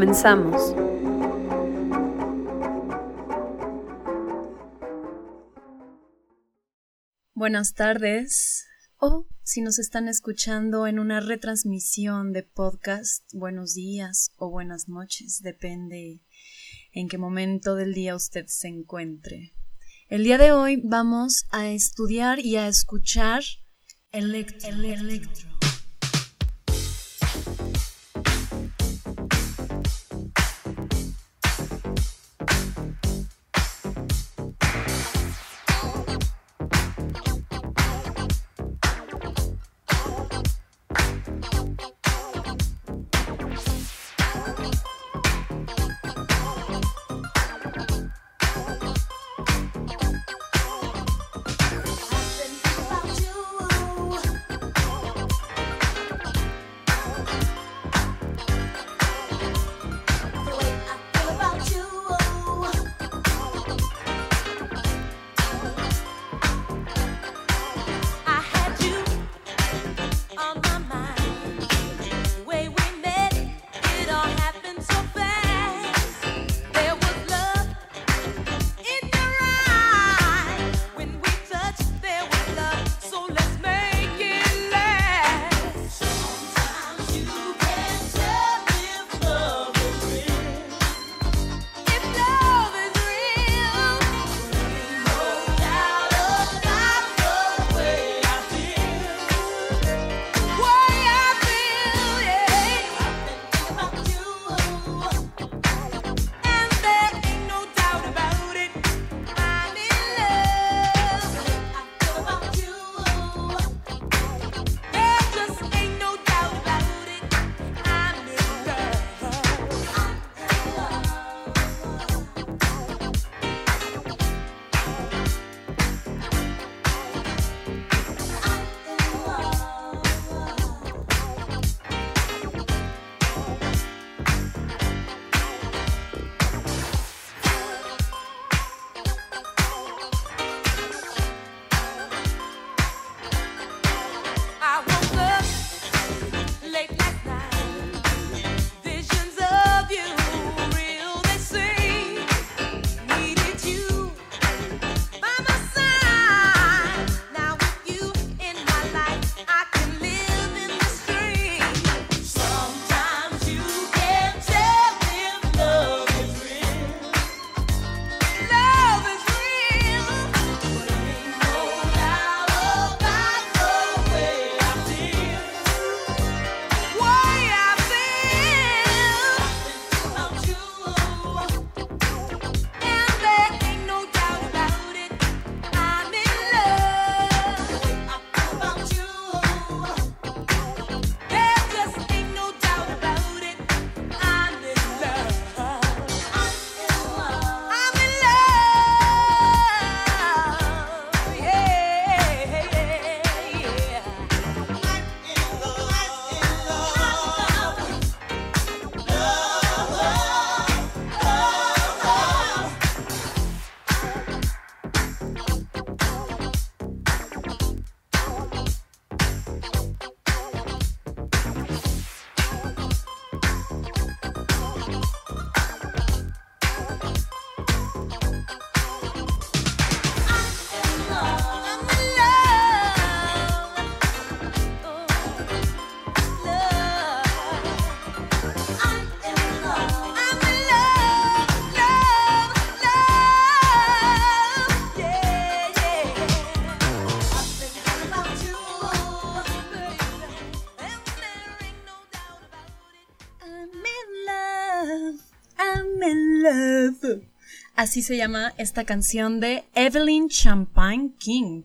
Comenzamos. Buenas tardes. O si nos están escuchando en una retransmisión de podcast, buenos días o buenas noches, depende en qué momento del día usted se encuentre. El día de hoy vamos a estudiar y a escuchar electro. electro. Así se llama esta canción de Evelyn Champagne King.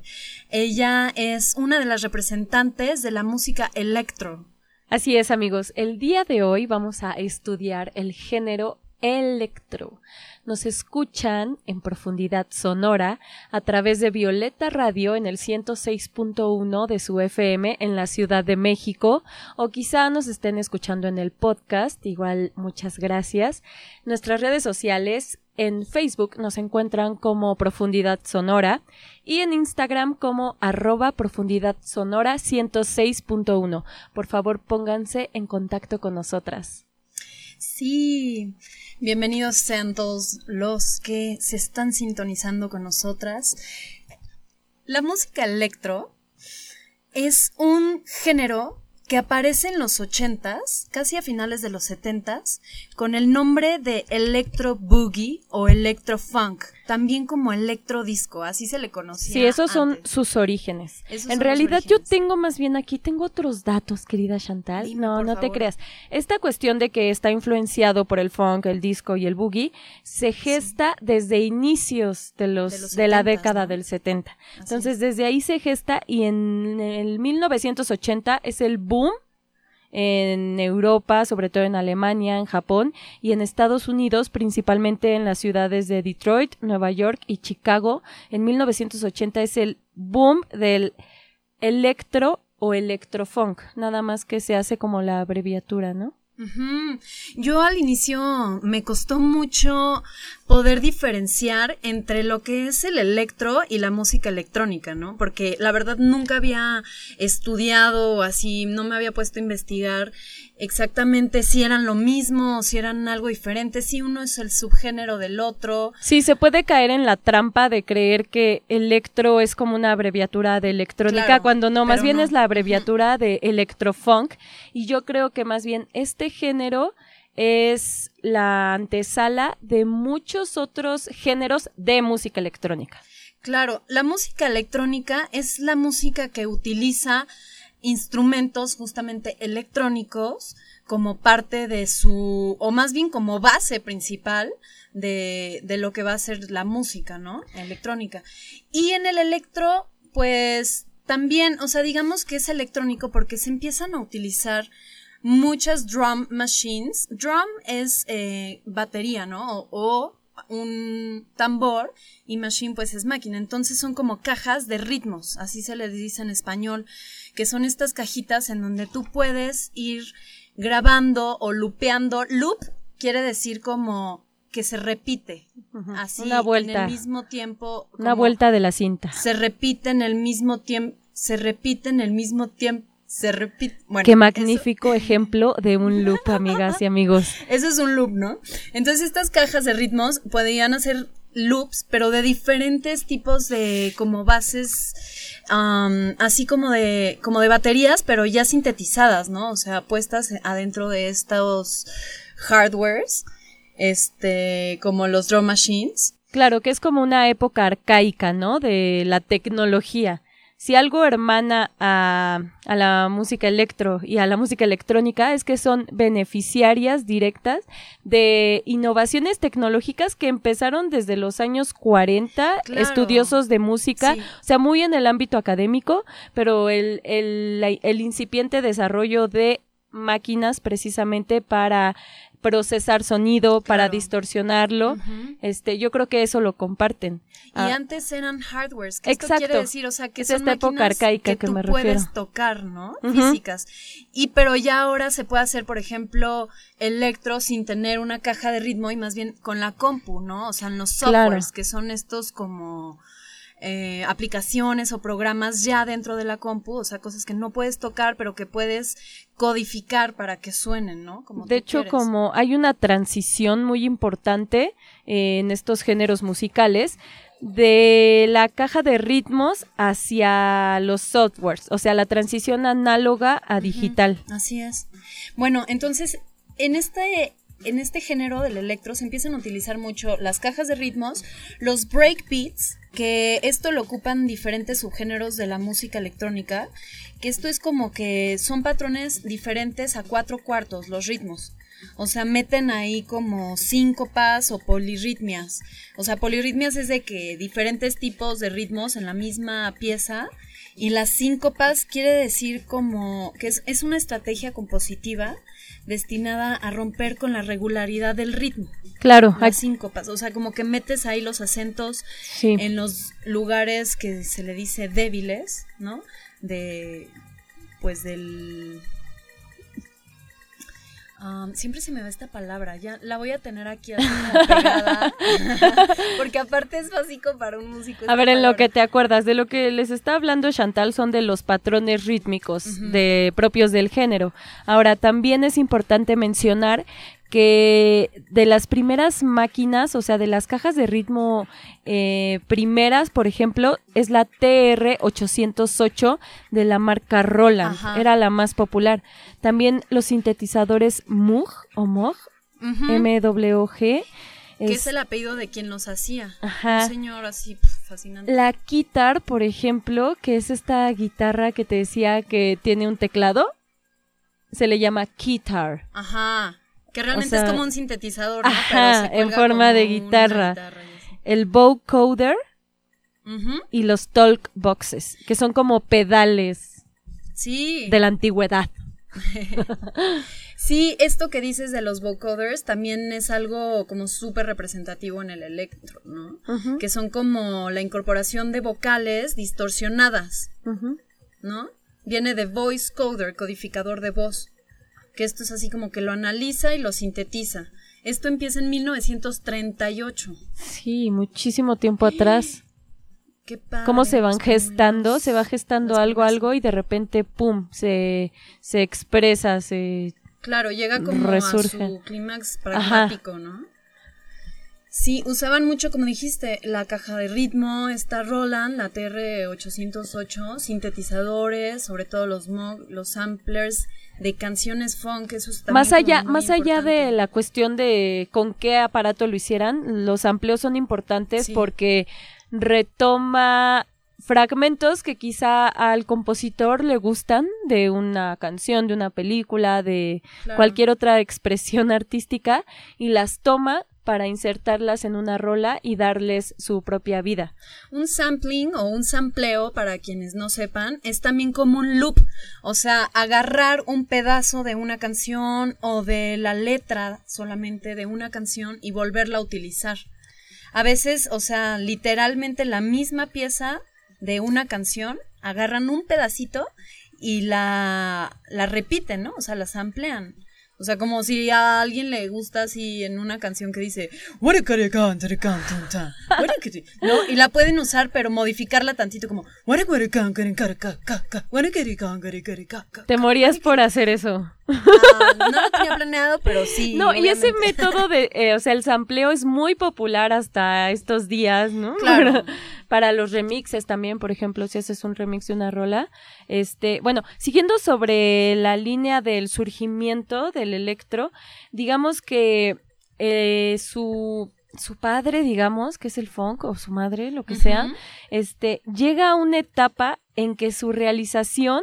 Ella es una de las representantes de la música electro. Así es, amigos. El día de hoy vamos a estudiar el género electro. Nos escuchan en profundidad sonora a través de Violeta Radio en el 106.1 de su FM en la Ciudad de México o quizá nos estén escuchando en el podcast. Igual muchas gracias. Nuestras redes sociales en Facebook nos encuentran como Profundidad Sonora y en Instagram como arroba Profundidad Sonora 106.1. Por favor, pónganse en contacto con nosotras. Sí, bienvenidos sean todos los que se están sintonizando con nosotras. La música electro es un género que aparece en los 80s, casi a finales de los 70s, con el nombre de Electro Boogie o Electro Funk, también como Electro Disco, así se le conocía. Sí, esos son sus orígenes. en realidad yo tengo más bien aquí, tengo otros datos, querida Chantal. no, no te creas. Esta cuestión de que está influenciado por el funk, el disco y el boogie, se gesta desde inicios de los, de, la década del 70. Entonces, desde ahí se gesta y en el 1980 es el boom en Europa, sobre todo en Alemania, en Japón y en Estados Unidos, principalmente en las ciudades de Detroit, Nueva York y Chicago. En 1980 es el boom del electro o electrofunk, nada más que se hace como la abreviatura, ¿no? Yo al inicio me costó mucho poder diferenciar entre lo que es el electro y la música electrónica, ¿no? Porque la verdad nunca había estudiado así, no me había puesto a investigar exactamente si eran lo mismo o si eran algo diferente, si uno es el subgénero del otro. Sí, se puede caer en la trampa de creer que electro es como una abreviatura de electrónica, cuando no, más bien es la abreviatura de electrofunk, y yo creo que más bien este género es la antesala de muchos otros géneros de música electrónica. Claro, la música electrónica es la música que utiliza instrumentos justamente electrónicos como parte de su, o más bien como base principal de, de lo que va a ser la música, ¿no? Electrónica. Y en el electro, pues también, o sea, digamos que es electrónico porque se empiezan a utilizar muchas drum machines. Drum es eh, batería, ¿no? o, un tambor y machine pues es máquina. Entonces son como cajas de ritmos, así se les dice en español, que son estas cajitas en donde tú puedes ir grabando o lupeando. Loop quiere decir como que se repite, así una vuelta, en el mismo tiempo. Una vuelta de la cinta. Se repite en el mismo tiempo, se repite en el mismo tiempo se repite. Qué magnífico ejemplo de un loop, amigas y amigos. Eso es un loop, ¿no? Entonces estas cajas de ritmos podían hacer loops, pero de diferentes tipos de como bases, así como de, como de baterías, pero ya sintetizadas, ¿no? O sea, puestas adentro de estos hardwares, este, como los drum machines. Claro, que es como una época arcaica, ¿no? De la tecnología si algo hermana a, a, la música electro y a la música electrónica es que son beneficiarias directas de innovaciones tecnológicas que empezaron desde los años 40, estudiosos de música, o sea, muy en el ámbito académico, pero el, el, el incipiente desarrollo de máquinas precisamente para procesar sonido, para distorsionarlo. Este, yo creo que eso lo comparten. Y ah. antes eran hardwares, que Exacto. esto quiere decir, o sea, que es son esta época arcaica que, que me puedes tocar, ¿no? Físicas. Y pero ya ahora se puede hacer, por ejemplo, electro sin tener una caja de ritmo y más bien con la compu, ¿no? O sea, en los softwares, que son estos como eh, aplicaciones o programas ya dentro de la compu, o sea, cosas que no puedes tocar, pero que puedes codificar para que suenen, ¿no? Como de hecho, como hay una transición muy importante eh, en estos géneros musicales, de la caja de ritmos hacia los softwares, o sea, la transición análoga a digital. así es. Bueno, entonces, en este en este género del electro se empiezan a utilizar mucho las cajas de ritmos, los breakbeats, que esto lo ocupan diferentes subgéneros de la música electrónica, que esto es como que son patrones diferentes a cuatro cuartos, los ritmos. O sea, meten ahí como síncopas o polirritmias. O sea, polirritmias es de que diferentes tipos de ritmos en la misma pieza. Y las síncopas quiere decir como que es, es una estrategia compositiva destinada a romper con la regularidad del ritmo. Claro. Las síncopas, o sea, como que metes ahí los acentos en los lugares que se le dice débiles, ¿no? De, pues del siempre se me va esta palabra, ya la voy a tener aquí así pegada, porque aparte es básico para un músico. A ver, en lo que te acuerdas, de lo que les está hablando Chantal son de los patrones rítmicos de propios del género. Ahora, también es importante mencionar que de las primeras máquinas, o sea, de las cajas de ritmo eh, primeras, por ejemplo, es la TR-808 de la marca Roland, era la más popular. También los sintetizadores Moog o Moog, MWG. Que es el apellido de quien los hacía. Un señor así fascinante. La guitar, por ejemplo, que es esta guitarra que te decía que tiene un teclado, se le llama guitar. Ajá. Que realmente es como un sintetizador, ¿no? Ajá, en forma de guitarra. el vocoder y los talk boxes, que son como pedales sí. de la antigüedad. sí, esto que dices de los vocoders también es algo como súper representativo en el electro, ¿no? Que son como la incorporación de vocales distorsionadas, ¿no? Viene de voice coder, codificador de voz que esto es así como que lo analiza y lo sintetiza. Esto empieza en 1938. Sí, muchísimo tiempo atrás. Qué Cómo se van gestando, se va gestando algo, algo y de repente, ¡pum!, se, se expresa, se... Claro, llega como a su clímax pragmático, ¿no? Sí, usaban mucho, como dijiste, la caja de ritmo, esta Roland, la TR-808, sintetizadores, sobre todo los los samplers de canciones funk, eso es Más allá, más allá de la cuestión de con qué aparato lo hicieran, los amplios son importantes porque retoma fragmentos que quizá al compositor le gustan de una canción, de una película, de cualquier otra expresión artística y las toma para insertarlas en una rola y darles su propia vida. Un sampling o un sampleo, para quienes no sepan, es también como un loop, o sea, agarrar un pedazo de una canción o de la letra solamente de una canción y volverla a utilizar. A veces, o sea, literalmente la misma pieza de una canción, agarran un pedacito y la, la repiten, ¿no? O sea, la samplean. O sea, como si a alguien le gusta así en una canción que dice ¿no? Y la pueden usar, pero modificarla tantito como Te morías por hacer eso. No lo tenía planeado, pero sí. No, y ese método de, eh, o sea, el sampleo es muy popular hasta estos días, ¿no? Claro. Para, los remixes también, por ejemplo, si haces un remix de una rola. Este, bueno, siguiendo sobre la línea del surgimiento del electro, digamos que eh, su su padre, digamos, que es el funk, o su madre, lo que sea, este, llega a una etapa en que su realización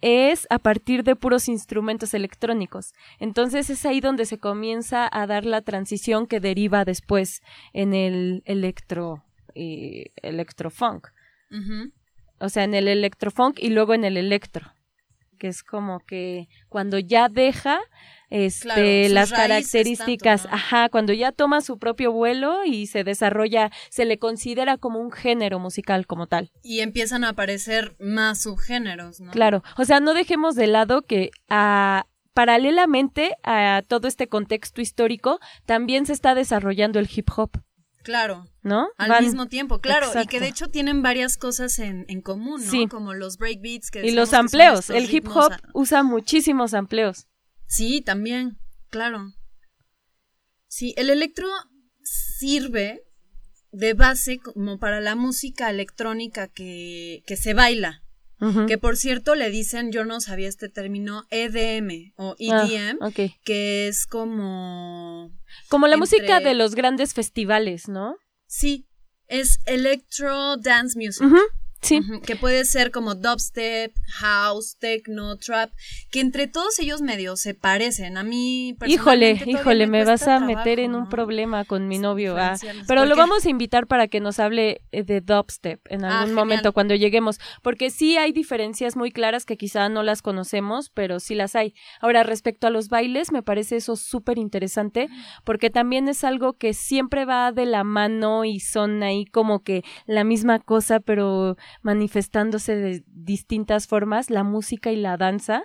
es a partir de puros instrumentos electrónicos. Entonces es ahí donde se comienza a dar la transición que deriva después en el electro, eh, electrofunk. O sea, en el electrofunk y luego en el electro, que es como que cuando ya deja este, las características, ajá, cuando ya toma su propio vuelo y se desarrolla, se le considera como un género musical como tal. Y empiezan a aparecer más subgéneros, ¿no? Claro, o sea, no dejemos de lado que a paralelamente a todo este contexto histórico, también se está desarrollando el hip hop. Claro. ¿No? Al mismo tiempo, claro. Y que de hecho tienen varias cosas en, común, ¿no? Sí. Como los breakbeats que Y los amplios. El hip hop usa muchísimos amplios. Sí, también, claro. Sí, el electro sirve de base como para la música electrónica que, que se baila. Que por cierto le dicen, yo no sabía este término, EDM o EDM, ah, que es como... Como la música de los grandes festivales, ¿no? Sí, es Electro Dance Music. Sí. Que puede ser como dubstep, house, techno, trap, que entre todos ellos medio se parecen. A mí Híjole, híjole, me, vas a meter en un problema con mi novio. Ah, pero lo vamos a invitar para que nos hable eh, de dubstep en ah, algún momento cuando lleguemos, porque sí hay diferencias muy claras que quizá no las conocemos, pero sí las hay. Ahora, respecto a los bailes, me parece eso súper interesante, porque también es algo que siempre va de la mano y son ahí como que la misma cosa, pero manifestándose de distintas formas, la música y la danza.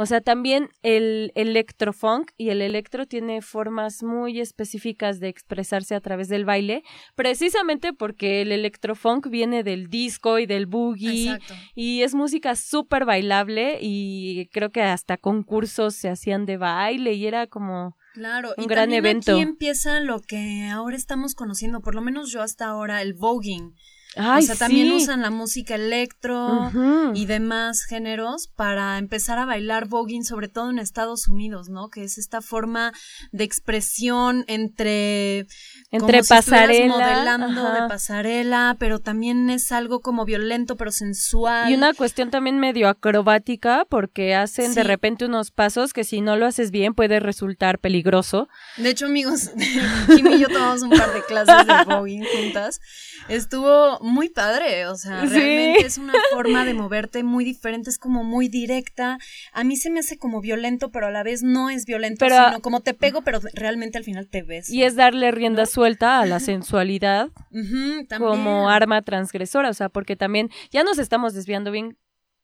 O sea, también el electrofunk y el electro tiene formas muy específicas de expresarse a través del baile, precisamente porque el electrofunk viene del disco y del boogie y es música súper bailable y creo que hasta concursos se hacían de baile y era como Claro, un y gran evento. Aquí empieza lo que ahora estamos conociendo, por lo menos yo hasta ahora, el voguing o sea, también usan la música electro y demás géneros para empezar a bailar voguing, sobre todo en Estados Unidos, ¿no? Que es esta forma de expresión entre entre pasarela, modelando de pasarela, pero también es algo como violento pero sensual. Y una cuestión también medio acrobática porque hacen de repente unos pasos que si no lo haces bien puede resultar peligroso. De hecho, amigos, Kim y yo tomamos un par de clases de voguing juntas. Estuvo muy padre, o sea, realmente es una forma de moverte muy diferente, es como muy directa. A mí se me hace como violento, pero a la vez no es violento, sino como te pego, pero realmente al final te ves. Y es darle rienda suelta a la sensualidad como arma transgresora, o sea, porque también ya nos estamos desviando bien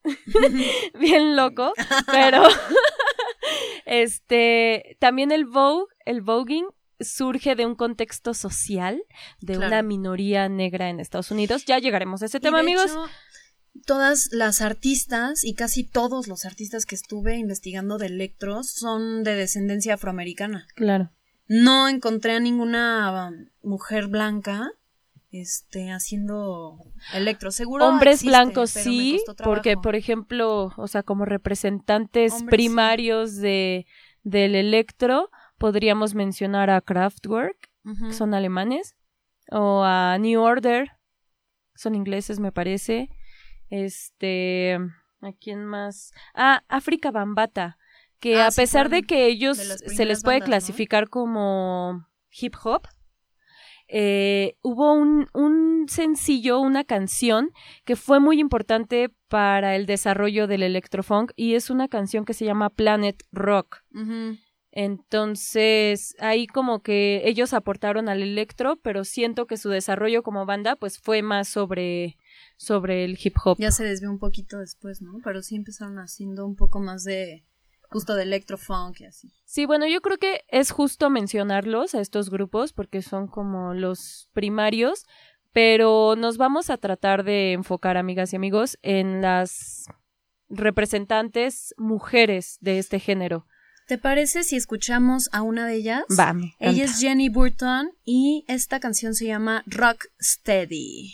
bien loco, pero este también el vogue, el voguing surge de un contexto social de una minoría negra en Estados Unidos. Ya llegaremos a ese tema, amigos. todas las artistas y casi todos los artistas que estuve investigando de electros son de descendencia afroamericana. Claro. No encontré a ninguna mujer blanca este haciendo electro seguro hombres blancos sí porque por ejemplo o sea como representantes primarios de del electro podríamos mencionar a Kraftwerk, que son alemanes, o a New Order, son ingleses me parece. Este, ¿a quién más? Ah, África Bambata, que ah, a pesar de que ellos se les puede clasificar como hip hop, eh, hubo un, un, sencillo, una canción que fue muy importante para el desarrollo del electrofunk y es una canción que se llama Planet Rock. Entonces, ahí como que ellos aportaron al electro, pero siento que su desarrollo como banda pues fue más sobre sobre el hip hop. Ya se desvió un poquito después, ¿no? Pero sí empezaron haciendo un poco más de justo de electrofunk y así. Sí, bueno, yo creo que es justo mencionarlos a estos grupos porque son como los primarios, pero nos vamos a tratar de enfocar, amigas y amigos, en las representantes mujeres de este género. ¿Te parece si escuchamos a una de ellas? Vamos. Ella es Jenny Burton y esta canción se llama Rock Steady.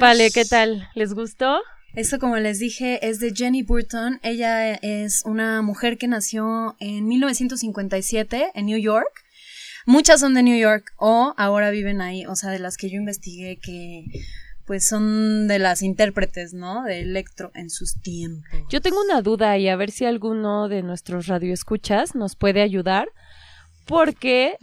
Vale, ¿qué tal? ¿Les gustó? Esto, como les dije, es de Jenny Burton. Ella es una mujer que nació en 1957 en New York. Muchas son de New York o ahora viven ahí, o sea, de las que yo investigué que pues son de las intérpretes, ¿no? De electro en sus tiempos. Yo tengo una duda y a ver si alguno de nuestros radioescuchas nos puede ayudar, porque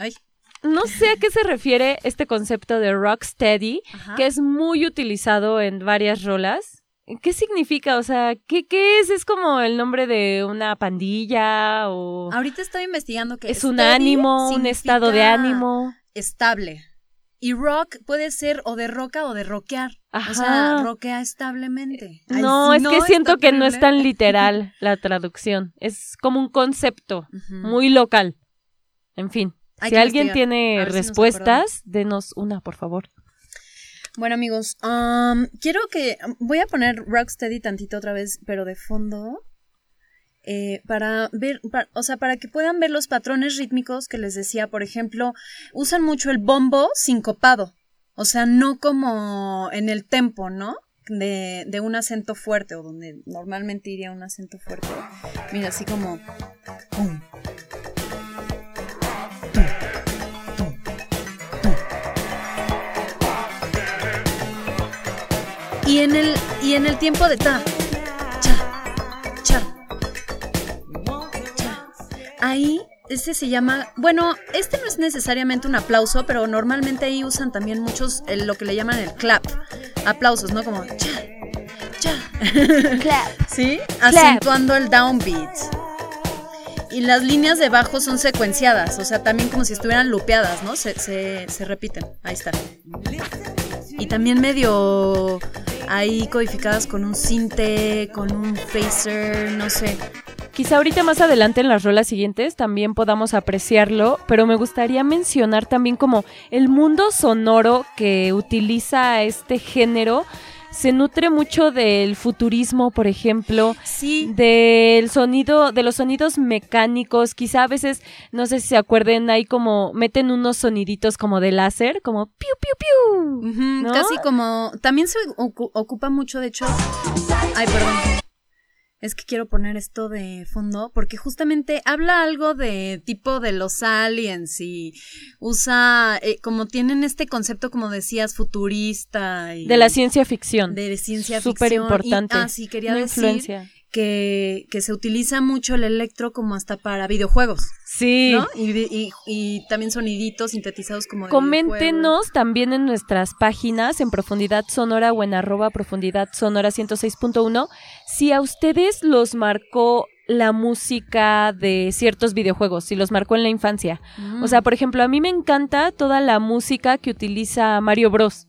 no sé a qué se refiere este concepto de rocksteady, que es muy utilizado en varias rolas. ¿Qué significa? O sea, ¿qué, ¿qué es? ¿Es como el nombre de una pandilla o...? Ahorita estoy investigando que es un ánimo, un estado de ánimo. Estable. Y rock puede ser o de roca o de rockear. O sea, roquea establemente. no, es que siento que no es tan literal la traducción. Es como un concepto muy local. En fin, si alguien tiene respuestas, denos una, por favor. Bueno, amigos, um, quiero que. Voy a poner Rocksteady tantito otra vez, pero de fondo. Eh, para ver, o sea, para que puedan ver los patrones rítmicos que les decía, por ejemplo, usan mucho el bombo sincopado, o sea, no como en el tempo, ¿no? De, de un acento fuerte, o donde normalmente iría un acento fuerte. Mira, así como... Y en el, y en el tiempo de ta, ahí este se llama, bueno, este no es necesariamente un aplauso, pero normalmente ahí usan también muchos lo que le llaman el clap, aplausos, ¿no? Como cha, cha, clap, ¿sí? Acentuando el downbeat. Y las líneas de bajo son secuenciadas, o sea, también como si estuvieran lupeadas, ¿no? Se, se, se repiten, ahí están. Y también medio ahí codificadas con un cinte, con un phaser, no sé. Quizá ahorita más adelante en las rolas siguientes también podamos apreciarlo, pero me gustaría mencionar también como el mundo sonoro que utiliza este género se nutre mucho del futurismo, por ejemplo, sí. del sonido, de los sonidos mecánicos, quizá a veces, no sé si se acuerden, hay como, meten unos soniditos como de láser, como piu, piu, piu. Casi como, también se ocupa mucho, de hecho, ay, perdón es que quiero poner esto de fondo porque justamente habla algo de tipo de los aliens y usa eh, como tienen este concepto como decías futurista y de la ciencia ficción. De ciencia ficción. Súper importante. ah sí quería decir que, que se utiliza mucho el electro como hasta para videojuegos Sí. ¿no? Y, y, también soniditos sintetizados como Coméntenos también en nuestras páginas en Profundidad Sonora o en arroba Profundidad Sonora 106.1 si a ustedes los marcó la música de ciertos videojuegos, si los marcó en la infancia. O sea, mm. por ejemplo, a mí me encanta toda la música que utiliza Mario Bros.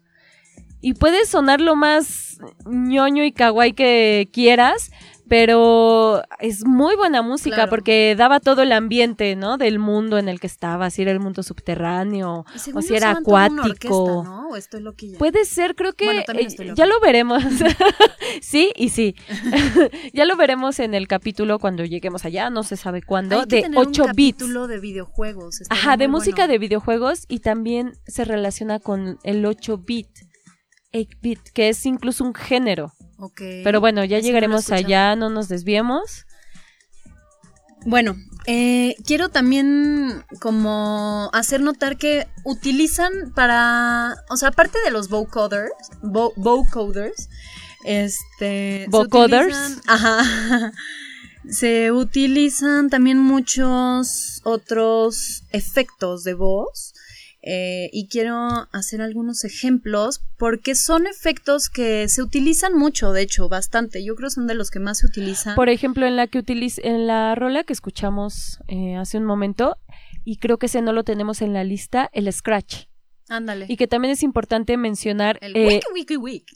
Y puede sonar lo más ñoño y kawaii que quieras, pero es muy buena música porque daba todo el ambiente, ¿no? Del mundo en el que estaba, si era el mundo subterráneo o si era acuático. ¿no? ¿O estoy? Puede ser, creo que eh, ya lo veremos. sí y sí. ya lo veremos en el capítulo cuando lleguemos allá, no se sabe cuándo, de 8 un bits. capítulo de videojuegos. Ajá, de música de videojuegos y también se relaciona con el 8 bit. 8 bit, que es incluso un género. Pero bueno, ya llegaremos allá, no nos desviemos. Bueno, eh, quiero también como hacer notar que utilizan para, o sea, aparte de los vocoders, vocoders, este, vocoders, ajá, se utilizan también muchos otros efectos de voz eh, y quiero hacer algunos ejemplos porque son efectos que se utilizan mucho, de hecho, bastante. Yo creo son de los que más se utilizan. Por ejemplo, en la que utiliza, en la rola que escuchamos eh, hace un momento, y creo que ese no lo tenemos en la lista, el scratch. Ándale. Y que también es importante mencionar el, eh, wiki, wiki,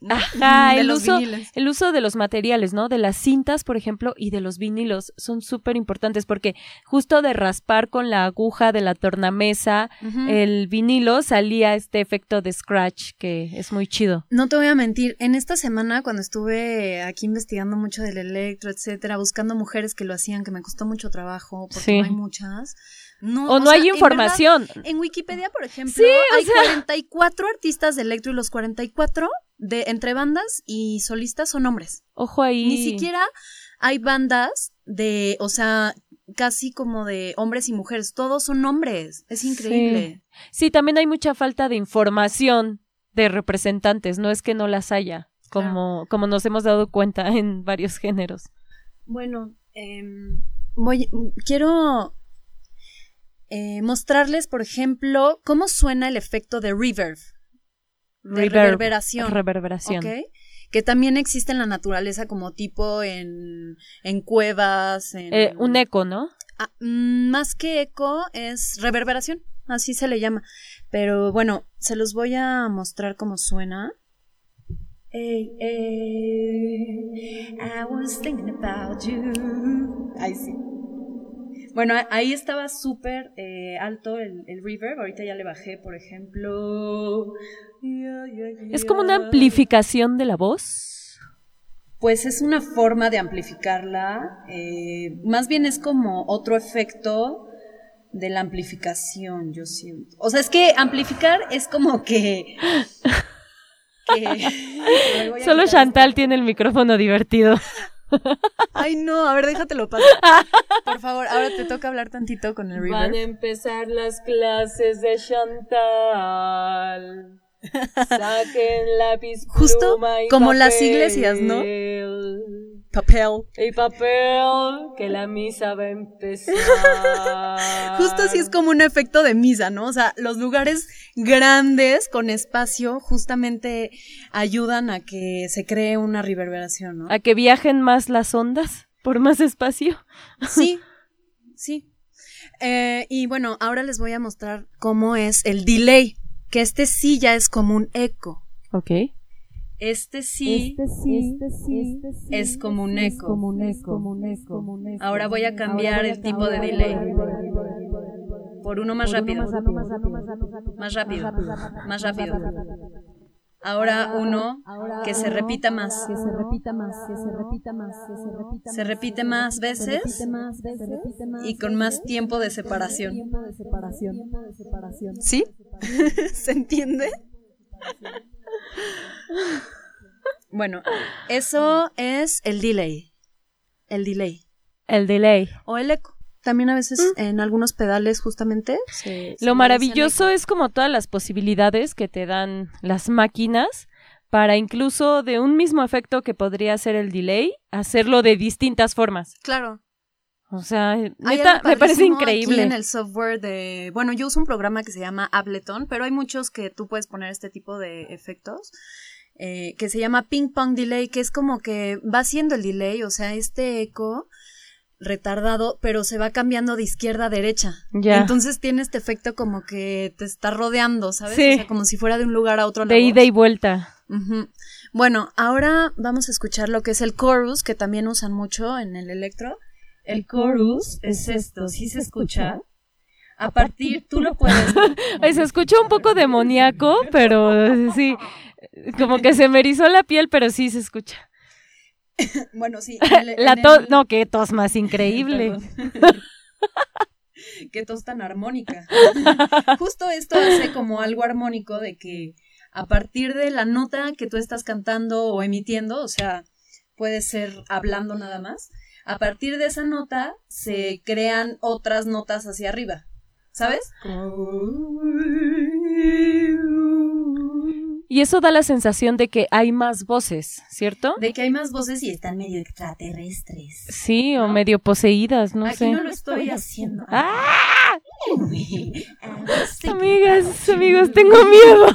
el, uso, el uso de los materiales, ¿no? De las cintas, por ejemplo, y de los vinilos son súper importantes porque justo de raspar con la aguja de la tornamesa el vinilo salía este efecto de scratch que es muy chido. No te voy a mentir, en esta semana cuando estuve aquí investigando mucho del electro, etcétera, buscando mujeres que lo hacían, que me costó mucho trabajo porque no hay muchas no, o, no hay información. En, Wikipedia, por ejemplo, hay 44 artistas de electro y los 44 de entre bandas y solistas son hombres. Ojo ahí. Ni siquiera hay bandas de, o sea, casi como de hombres y mujeres, todos son hombres. Es increíble. Sí, también hay mucha falta de información de representantes, no es que no las haya, como, como nos hemos dado cuenta en varios géneros. Bueno, em, voy, quiero eh, mostrarles, por ejemplo, cómo suena el efecto de reverb. De reverberación. Reverberación. Que también existe en la naturaleza como tipo en, en cuevas. En... Eh, un eco, ¿no? Ah, mm, más que eco es reverberación, así se le llama. Pero bueno, se los voy a mostrar cómo suena. Hey, hey, I was thinking about you. Ahí sí. Bueno, ahí estaba súper eh, alto el, el, reverb. Ahorita ya le bajé, por ejemplo. ¿Es como una amplificación de la voz? Pues es una forma de amplificarla. Eh, más bien es como otro efecto de la amplificación, yo siento. O sea, es que amplificar es como que. Solo Chantal tiene el micrófono divertido. Ay, no, a ver, déjatelo pasar. Por favor, ahora te toca hablar tantito con el reverb. Van a empezar las clases de Chantal. Saquen lápiz, Justo como las iglesias, ¿no? Papel. Y papel, que la misa va a empezar. Justo así es como un efecto de misa, ¿no? O sea, los lugares grandes con espacio justamente ayudan a que se cree una reverberación, ¿no? A que viajen más las ondas por más espacio. Sí, sí. Eh, y bueno, ahora les voy a mostrar cómo es el delay, que este sí ya es como un eco. Ok. Este sí, este sí, este sí es como un eco. Ahora voy a cambiar el tipo de delay. Por uno más rápido. Más rápido. Más rápido. Ahora uno que se repita más. Que se repita más, que se repita más, que se repita más. Se repite más veces y con más tiempo de separación. ¿Sí? ¿Se entiende? Bueno, eso es el delay. El delay. El delay. O el eco. También a veces mm. en algunos pedales justamente. Lo maravilloso es como todas las posibilidades que te dan las máquinas para incluso de un mismo efecto que podría ser el delay, hacerlo de distintas formas. Claro. O sea, neta, me parece increíble. Aquí en el software de, bueno, yo uso un programa que se llama Ableton, pero hay muchos que tú puedes poner este tipo de efectos. Eh, que se llama ping pong delay, que es como que va haciendo el delay, o sea, este eco retardado, pero se va cambiando de izquierda a derecha. Entonces tiene este efecto como que te está rodeando, ¿sabes? O sea, como si fuera de un lugar a otro. De ida y vuelta. Bueno, ahora vamos a escuchar lo que es el chorus, que también usan mucho en el electro. El chorus es esto, ¿sí se escucha? A partir, tú lo puedes. se escucha un poco demoníaco, pero sí, como que se me erizó la piel, pero sí se escucha. bueno, sí. la tos, no, qué tos más increíble. qué tos tan armónica. Justo esto hace como algo armónico de que a partir de la nota que tú estás cantando o emitiendo, o sea, puede ser hablando nada más, a partir de esa nota se crean otras notas hacia arriba. ¿Sabes? Y eso da la sensación de que hay más voces, ¿cierto? De que hay más voces y están medio extraterrestres. Sí, o medio poseídas, no sé. Aquí no lo estoy haciendo. ¡Ah! Amigas, amigos, tengo miedo.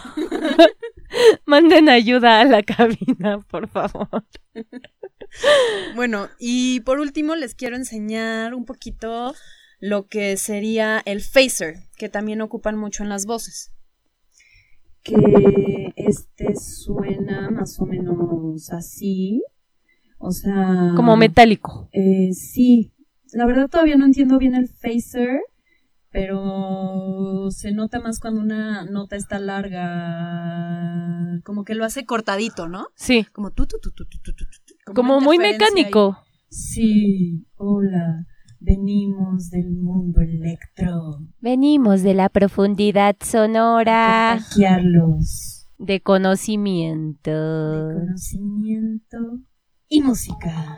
Manden ayuda a la cabina, por favor. Bueno, y por último les quiero enseñar un poquito lo que sería el phaser, que también ocupan mucho en las voces que este suena más o menos así. O sea. Como metálico. Eh, sí. La verdad todavía no entiendo bien el phaser, pero se nota más cuando una nota está larga. Como que lo hace cortadito, ¿no? Sí. Como tú, tú, tú, tú, Como, muy mecánico. Sí. Hola. Venimos del mundo electro. Venimos de la profundidad sonora. De conocimiento. De conocimiento y música.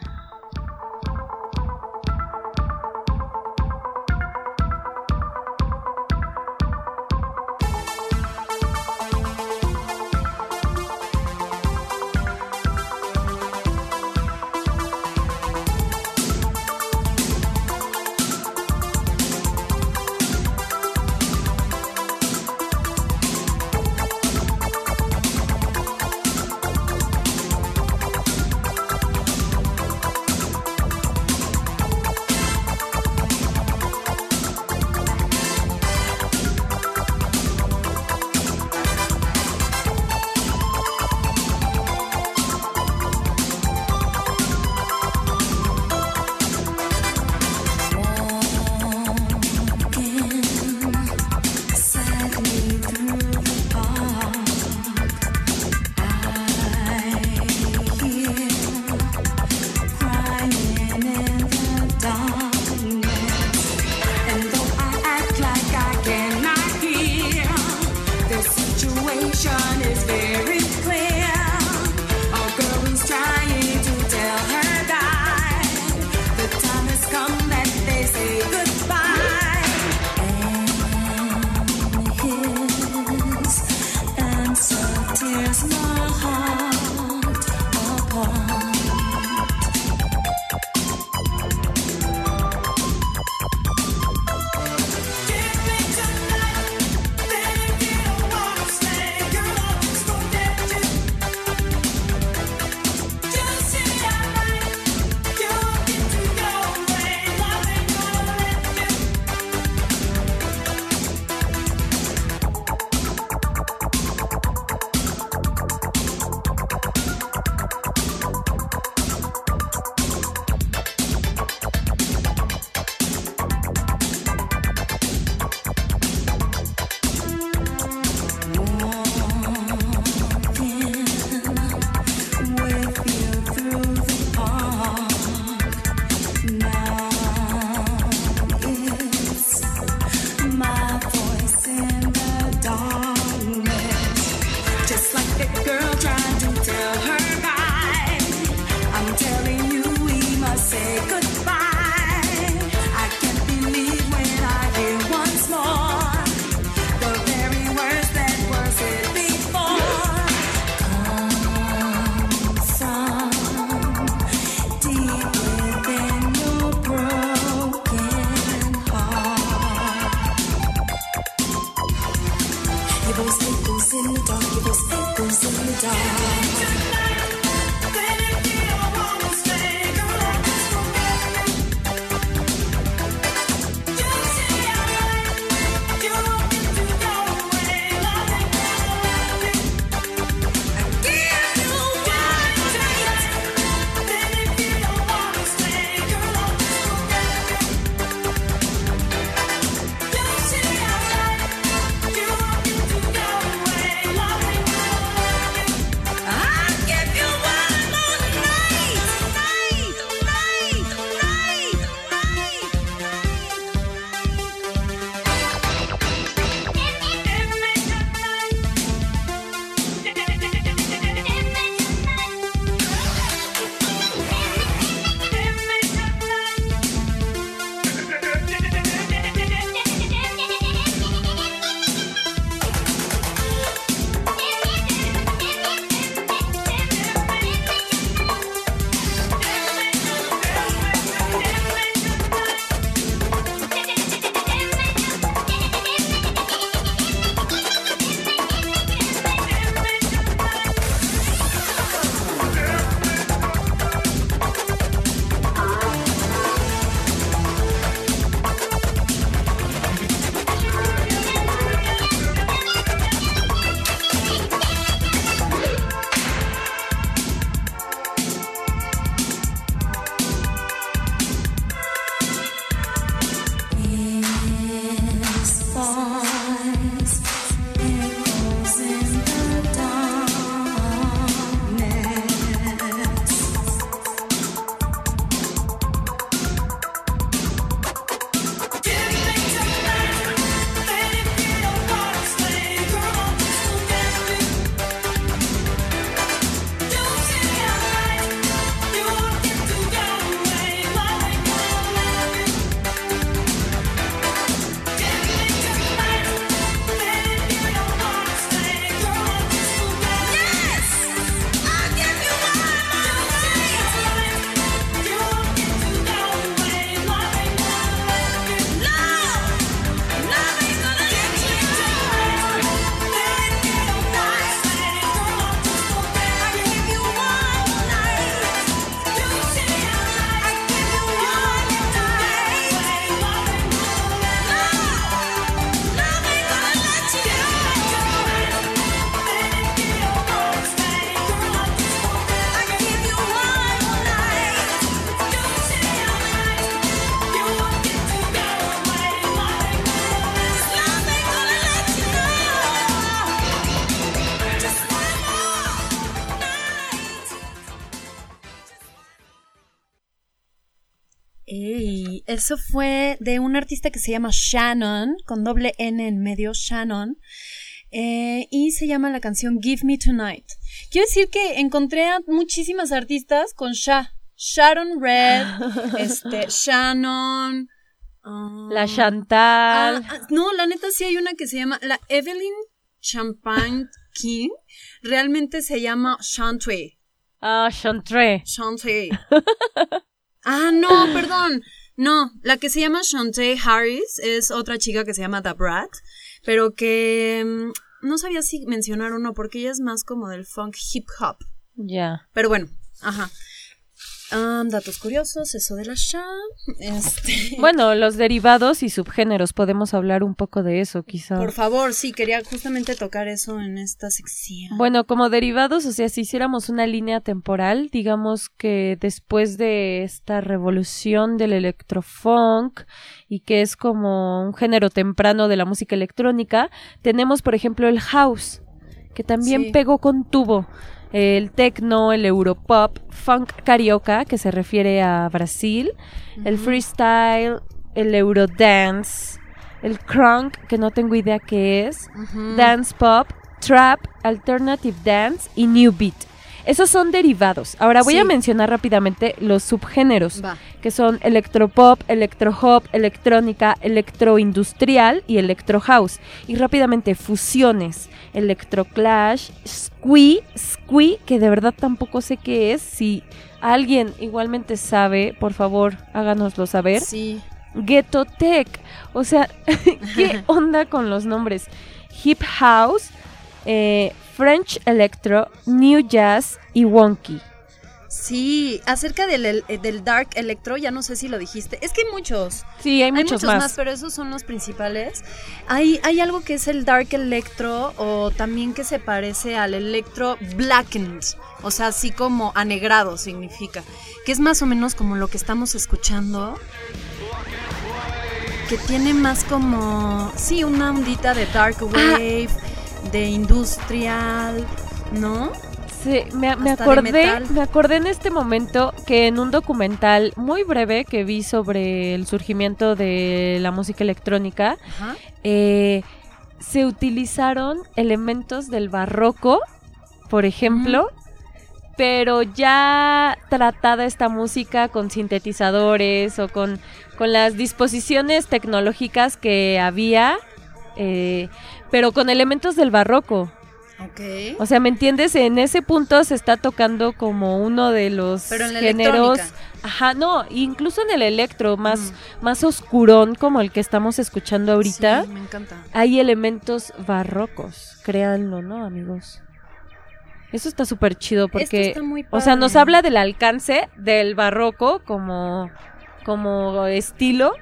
just like that girl. Eso de un artista que se llama Shannon, con doble N en medio, Shannon. Eh, y se llama la canción Give Me Tonight. Quiero decir que encontré a muchísimas artistas con Sha. Sharon Red, este, Shannon. Um, la Chantal. Ah, ah, no, la neta sí hay una que se llama la Evelyn Champagne King. Realmente se llama Chantry. Ah, Chantry. Chantry. ah, no, perdón. No, la que se llama Shantae Harris es otra chica que se llama The Brat, pero que mm, no sabía si mencionar o no, porque ella es más como del funk hip hop. Ya. Pero bueno, ajá datos curiosos, eso de la Sha. Este... Bueno, los derivados y subgéneros, podemos hablar un poco de eso, quizá. Por favor, sí, quería justamente tocar eso en esta sección. Bueno, como derivados, o sea, si hiciéramos una línea temporal, digamos que después de esta revolución del electrofunk y que es como un género temprano de la música electrónica, tenemos, por ejemplo, el house, que también pegó con tubo el techno, el europop, funk carioca, que se refiere a Brasil, el freestyle, el eurodance, el crunk, que no tengo idea qué es, dance pop, trap, alternative dance y new beat. Esos son derivados. Ahora voy a mencionar rápidamente los subgéneros, que son electropop, electrohop, electrónica, electroindustrial y electrohouse. Y rápidamente fusiones, electroclash, squee, squee, que de verdad tampoco sé qué es. Si alguien igualmente sabe, por favor, háganoslo saber. Sí. Ghetto Tech. O sea, ¿qué onda con los nombres? Hip House, eh, French Electro, New Jazz y Wonky. Sí, acerca del, eh, del, Dark Electro, ya no sé si lo dijiste. Es que hay muchos. Sí, hay muchos, más. Pero esos son los principales. Hay, hay algo que es el Dark Electro o también que se parece al Electro Blackened. O sea, así como anegrado significa. Que es más o menos como lo que estamos escuchando. Que tiene más como, sí, una ondita de Dark ah. De industrial, ¿no? me, acordé, me acordé en este momento que en un documental muy breve que vi sobre el surgimiento de la música electrónica, eh, se utilizaron elementos del barroco, por ejemplo, pero ya tratada esta música con sintetizadores o con, con las disposiciones tecnológicas que había, eh, pero con elementos del barroco. O sea, ¿me entiendes? En ese punto se está tocando como uno de los géneros. Ajá, no, incluso en el electro, más, más oscurón como el que estamos escuchando ahorita. me encanta. Hay elementos barrocos, créanlo, ¿no, amigos? Eso está súper chido porque, o sea, nos habla del alcance del barroco como, como estilo.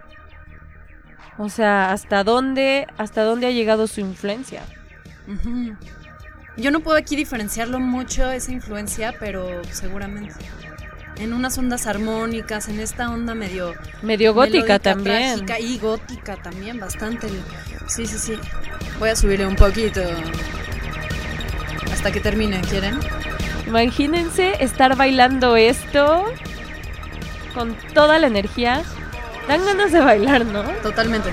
O sea, hasta dónde, hasta dónde ha llegado su influencia. Yo no puedo aquí diferenciarlo mucho, esa influencia, pero seguramente. En unas ondas armónicas, en esta onda medio... Medio gótica también. y gótica también, bastante. Sí, sí, sí. Voy a subirle un poquito. Hasta que termine, ¿quieren? Imagínense estar bailando esto con toda la energía. Dan ganas de bailar, ¿no? Totalmente.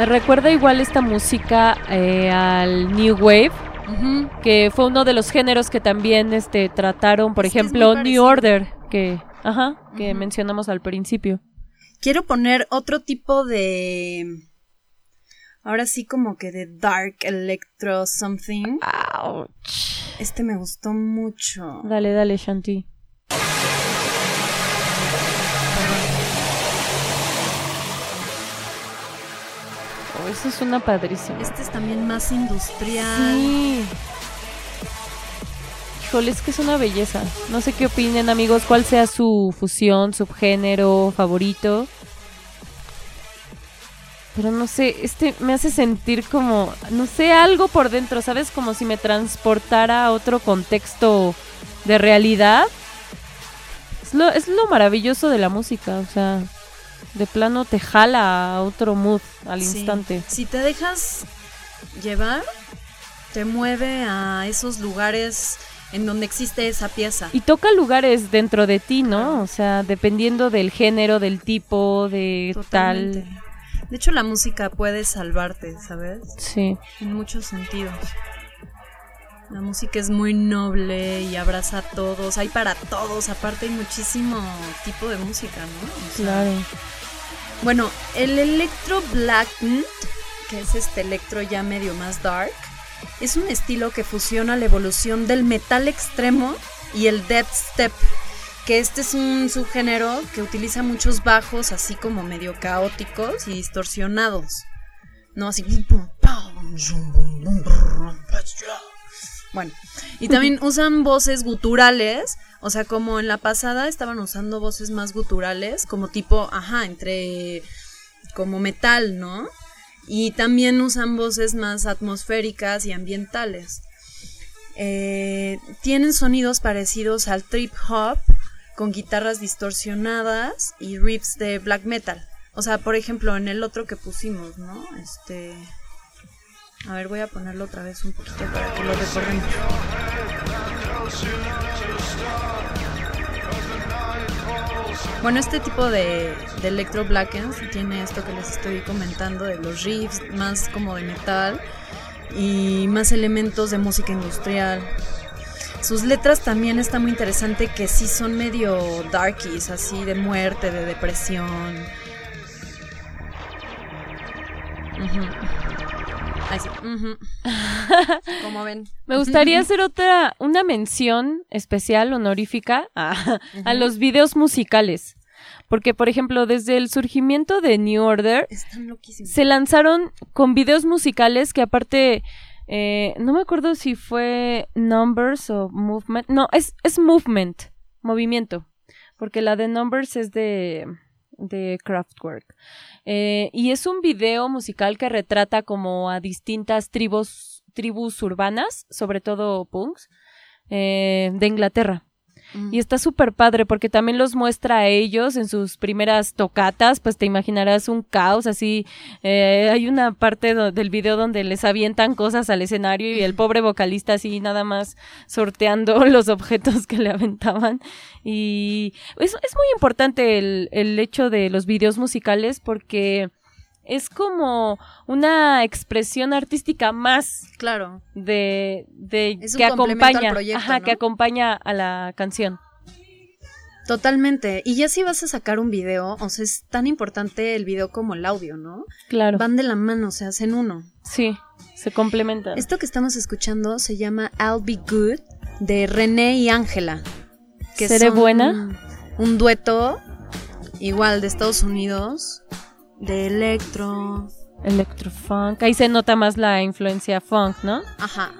Me recuerda igual esta música eh, al New Wave, que fue uno de los géneros que también este, trataron, por ejemplo, New Order, que, ajá, que mencionamos al principio. Quiero poner otro tipo de... Ahora sí como que de dark electro something. Ouch. Este me gustó mucho. Dale, dale, Shanti. Esa es una padrísima. Este es también más industrial. Sí. Híjole, es que es una belleza. No sé qué opinen, amigos, cuál sea su fusión, subgénero favorito. Pero no sé, este me hace sentir como, no sé, algo por dentro, ¿sabes? Como si me transportara a otro contexto de realidad. Es lo, es lo maravilloso de la música, o sea, de plano te jala a otro mood al instante. Si te dejas llevar, te mueve a esos lugares en donde existe esa pieza. Y toca lugares dentro de ti, ¿no? O sea, dependiendo del género, del tipo, de tal. De hecho, la música puede salvarte, ¿sabes? Sí. En muchos sentidos. La música es muy noble y abraza a todos. Hay para todos. Aparte, hay muchísimo tipo de música, ¿no? claro. Bueno, el electro blackened, que es este electro ya medio más dark, es un estilo que fusiona la evolución del metal extremo y el death step, que este es un subgénero que utiliza muchos bajos así como medio caóticos y distorsionados. No así bueno, y también usan voces guturales, o sea, como en la pasada estaban usando voces más guturales, como tipo, ajá, entre como metal, ¿no? Y también usan voces más atmosféricas y ambientales. Eh, tienen sonidos parecidos al trip hop, con guitarras distorsionadas y riffs de black metal. O sea, por ejemplo, en el otro que pusimos, ¿no? Este. A ver, voy a ponerlo otra vez un poquito para que lo recordemos. Bueno, este tipo de, Electro Blackens tiene esto que les estoy comentando de los riffs, más como de metal y más elementos de música industrial. Sus letras también está muy interesante que sí son medio darkies, así de muerte, de depresión. Como ven. Me gustaría hacer otra, una mención especial, honorífica, a, los videos musicales. Porque, por ejemplo, desde el surgimiento de New Order, se lanzaron con videos musicales que aparte, eh, no me acuerdo si fue Numbers o Movement. No, es, es Movement, movimiento. Porque la de Numbers es de, de Kraftwerk. Eh, y es un video musical que retrata como a distintas tribus, tribus urbanas, sobre todo punks, eh, de Inglaterra. Y está súper padre porque también los muestra a ellos en sus primeras tocatas, pues te imaginarás un caos así. Eh, hay una parte del video donde les avientan cosas al escenario y el pobre vocalista así nada más sorteando los objetos que le aventaban. Y es, es muy importante el, el hecho de los videos musicales porque es como una expresión artística más claro de, de que acompaña ajá, que acompaña a la canción Totalmente. Y ya si vas a sacar un video, o sea, es tan importante el video como el audio, ¿no? Claro. Van de la mano, se hacen uno. Sí, se complementan. Esto que estamos escuchando se llama I'll Be Good de René y Ángela. ¿Seré buena? Un dueto igual de Estados Unidos de electro. Electrofunk. Ahí se nota más la influencia funk, ¿no? Ajá.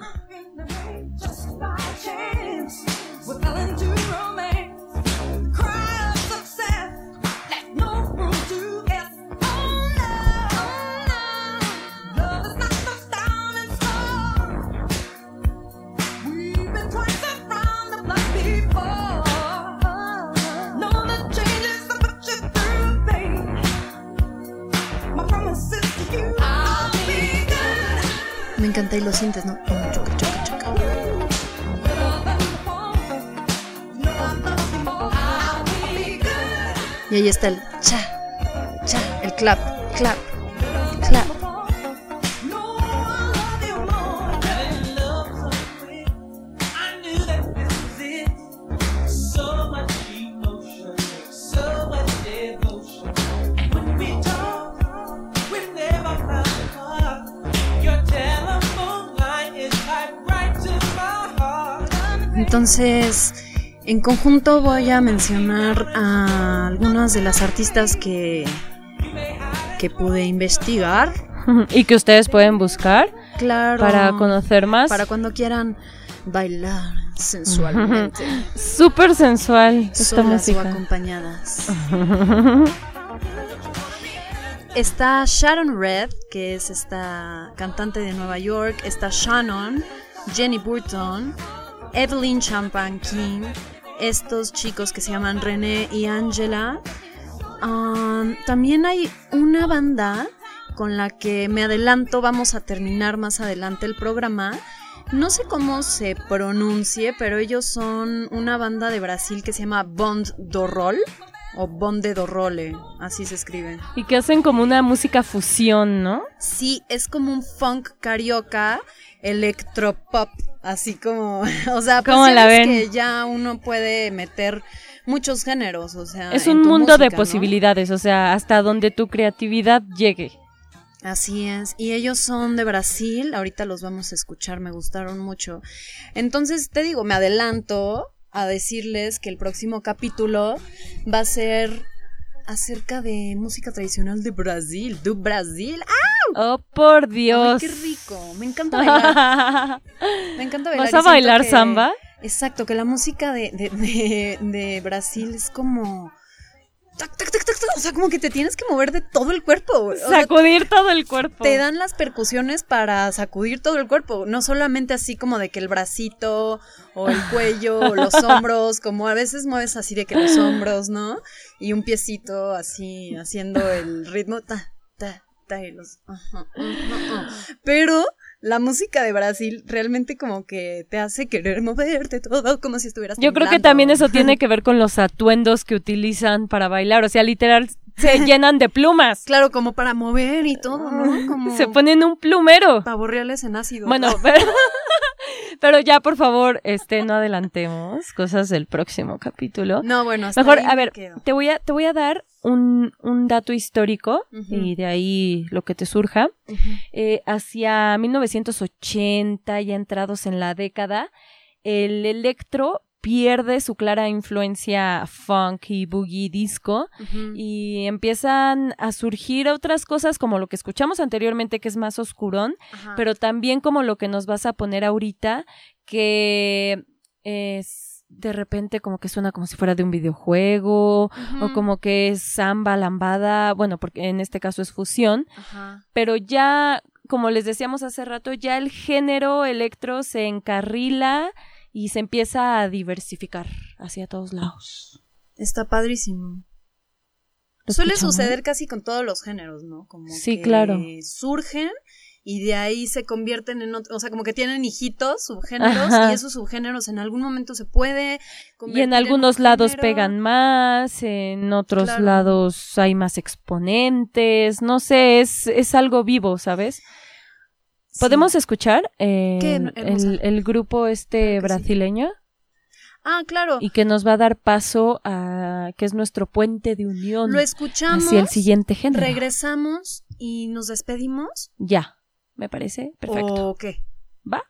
Y lo sientes, ¿no? Choca, choca, choca. Y ahí está el cha, cha, el clap, clap. Entonces, en conjunto voy a mencionar a algunas de las artistas que, que pude investigar. y que ustedes pueden buscar. Claro. Para conocer más. Para cuando quieran bailar sensualmente. Súper sensual esta música. o acompañadas. Está Sharon Red, que es esta cantante de Nueva York. Está Shannon, Jenny Burton, Evelyn Champagne King, estos chicos que se llaman René y Angela. también hay una banda con la que me adelanto, vamos a terminar más adelante el programa. No sé cómo se pronuncie, pero ellos son una banda de Brasil que se llama Bond do Roll o Bonde do Role, así se escribe. Y que hacen como una música fusión, ¿no? Sí, es como un funk carioca, electropop así como, o sea, pues la ven? que ya uno puede meter muchos géneros, o sea, es un mundo de posibilidades, o sea, hasta donde tu creatividad llegue. Así es, y ellos son de Brasil, ahorita los vamos a escuchar, me gustaron mucho. Entonces, te digo, me adelanto a decirles que el próximo capítulo va a ser acerca de música tradicional de Brasil, de Brasil. ¡Ah! Oh, por Dios. qué rico. Me encanta bailar. Me encanta bailar. ¿Vas a bailar samba? Exacto, que la música de, de, de Brasil es como o sea, como que te tienes que mover de todo el cuerpo. sacudir todo el cuerpo. Te dan las percusiones para sacudir todo el cuerpo. No solamente así como de que el bracito o el cuello o los hombros, como a veces mueves así de que los hombros, ¿no? Y un piecito así haciendo el ritmo. Ta, ta, ta, y los. Pero la música de Brasil realmente como que te hace querer moverte todo como si estuvieras Yo creo que también eso tiene que ver con los atuendos que utilizan para bailar, o sea, literal se llenan de plumas. Claro, como para mover y todo, ¿no? Como se ponen un plumero. Pavorreales en ácido. Bueno, pero, pero, ya por favor, este no adelantemos cosas del próximo capítulo. No, bueno, hasta Mejor, a ver, te voy a te voy a dar un, un dato histórico y de ahí lo que te surja. Eh, hacia 1980, ya entrados en la década, el electro pierde su clara influencia funk y boogie disco y empiezan a surgir otras cosas como lo que escuchamos anteriormente que es más oscurón, pero también como lo que nos vas a poner ahorita que es de repente como que suena como si fuera de un videojuego o como que es samba, lambada, bueno, porque en este caso es fusión, pero ya, como les decíamos hace rato, ya el género electro se encarrila y se empieza a diversificar hacia todos lados. Está padrísimo. Suele suceder casi con todos los géneros, ¿no? Como sí, claro. surgen y de ahí se convierten en otro, o sea, como que tienen hijitos, subgéneros, y esos subgéneros en algún momento se puede Y en algunos lados pegan más, en otros lados hay más exponentes, no sé, es, es algo vivo, ¿sabes? ¿Podemos escuchar el, el, grupo este brasileño? Ah, claro. Y que nos va a dar paso a que es nuestro puente de unión. Lo escuchamos. Hacia el siguiente género. Regresamos y nos despedimos. Ya. Me parece perfecto. ¿O qué? ¿Va?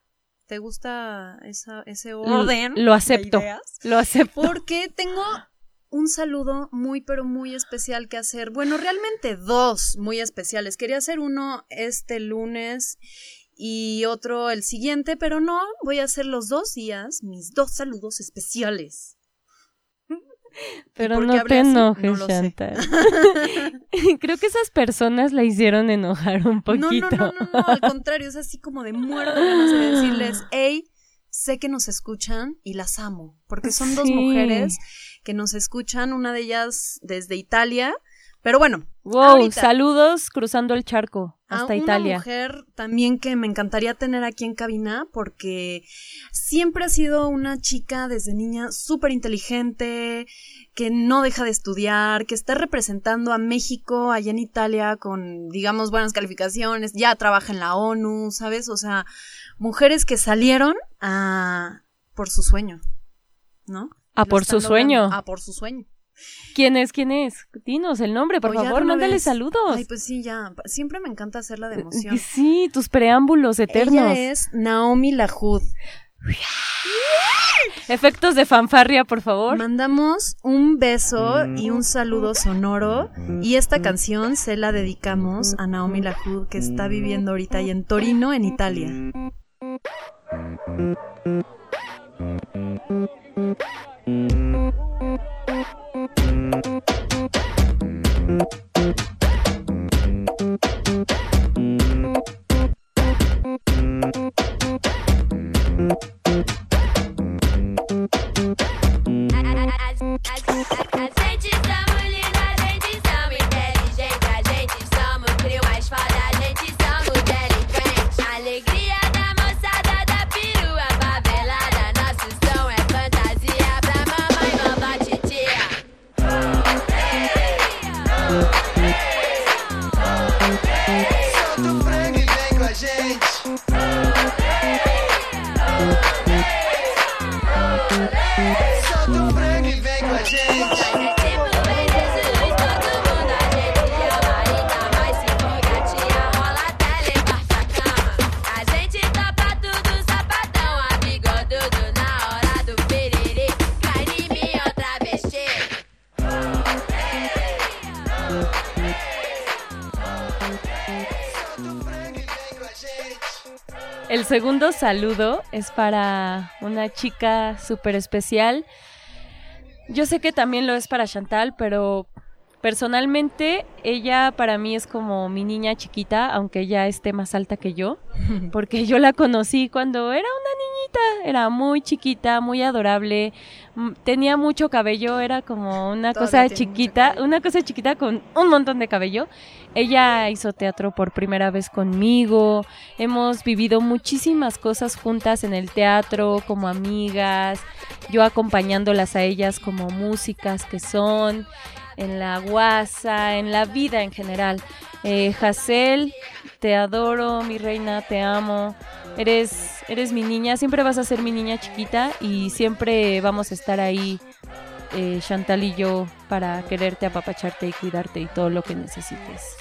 ¿Te gusta esa, ese orden? Lo, acepto. Lo acepto. Porque tengo un saludo muy pero muy especial que hacer. Bueno, realmente dos muy especiales. Quería hacer uno este lunes y otro el siguiente, pero no, voy a hacer los dos días mis dos saludos especiales. Pero no te enojes, Chantal. Creo que esas personas la hicieron enojar un poquito. No, no, no, no, al contrario, es así como de muerto de decirles, hey, sé que nos escuchan y las amo, porque son dos mujeres que nos escuchan, una de ellas desde Italia, pero bueno. Wow, saludos cruzando el charco hasta a Italia. Una mujer también que me encantaría tener aquí en cabina porque siempre ha sido una chica desde niña súper inteligente, que no deja de estudiar, que está representando a México allá en Italia con, digamos, buenas calificaciones, ya trabaja en la ONU, ¿sabes? O sea, mujeres que salieron a por su sueño, ¿no? A por su sueño. A por su sueño. ¿Quién es? ¿Quién es? Dinos el nombre, por favor, mándale saludos. Ay, pues sí, ya. Siempre me encanta hacerla de emoción. Sí, tus preámbulos eternos. Ella es Naomi Lahud. Efectos de fanfarria, por favor. Mandamos un beso y un saludo sonoro. Y esta canción se la dedicamos a Naomi Lahud, que está viviendo ahorita ahí en Torino, en Italia. segundo saludo es para una chica súper especial. Yo sé que también lo es para Chantal, pero personalmente ella para mí es como mi niña chiquita, aunque ella esté más alta que yo, porque yo la conocí cuando era una era muy chiquita, muy adorable, tenía mucho cabello, era como una cosa chiquita, una cosa chiquita con un montón de cabello ella hizo teatro por primera vez conmigo, hemos vivido muchísimas cosas juntas en el teatro como amigas, yo acompañándolas a ellas como músicas que son, en la guasa, en la vida en general. Eh, te adoro, mi reina, te amo. Eres, eres mi niña, siempre vas a ser mi niña chiquita y siempre vamos a estar ahí eh, Chantal y yo para quererte, apapacharte y cuidarte y todo lo que necesites.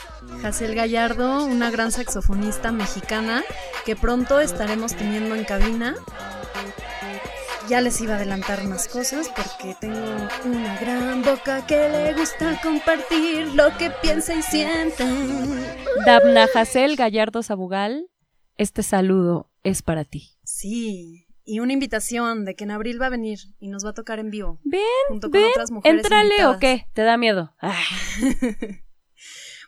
Hazel Gallardo, una gran saxofonista mexicana que pronto estaremos teniendo en cabina. Ya les iba a adelantar más cosas porque tengo una gran boca que le gusta compartir lo que piensa y siente. Dabna Hazel Gallardo Sabugal, este saludo es para ti. Sí, y una invitación de que en abril va a venir y nos va a tocar en vivo. Ven, junto con otras mujeres. Entrale o qué? ¿Te da miedo? Ah.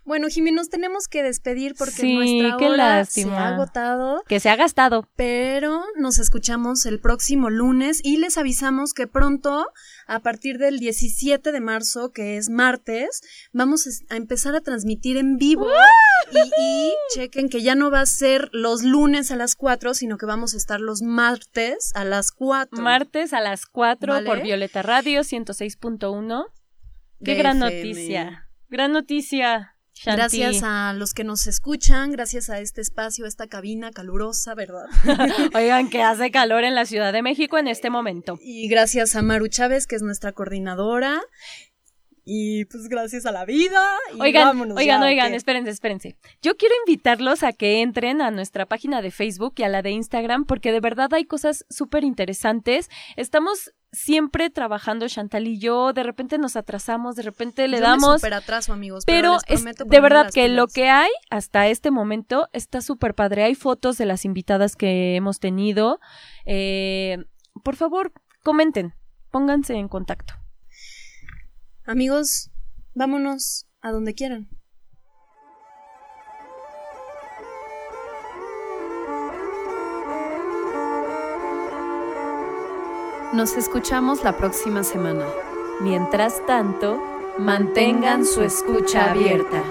Bueno, Jimmy, nos tenemos que despedir porque nuestra hora se ha agotado. Que se ha gastado. Pero nos escuchamos el próximo lunes y les avisamos que pronto, a partir del 17 de marzo, que es martes, vamos a empezar a transmitir en vivo. Y, chequen que ya no va a ser los lunes a las 4, sino que vamos a estar los martes a las 4. Martes a las 4 por Violeta Radio 106.1. Qué gran noticia. Gran noticia. Gracias a los que nos escuchan, gracias a este espacio, a esta cabina calurosa, ¿verdad? Oigan, que hace calor en la Ciudad de México en este momento. Y gracias a Maru Chávez, que es nuestra coordinadora. Y pues gracias a la vida. oigan, oigan, oigan, espérense, espérense. Yo quiero invitarlos a que entren a nuestra página de Facebook y a la de Instagram porque de verdad hay cosas súper interesantes. Estamos siempre trabajando Chantal y yo, de repente nos atrasamos, de repente le damos... Me atraso, amigos. Pero, es de verdad que lo que hay hasta este momento está súper padre. Hay fotos de las invitadas que hemos tenido. Eh, por favor, comenten, pónganse en contacto. Amigos, vámonos a donde quieran. Nos escuchamos la próxima semana. Mientras tanto, mantengan su escucha abierta.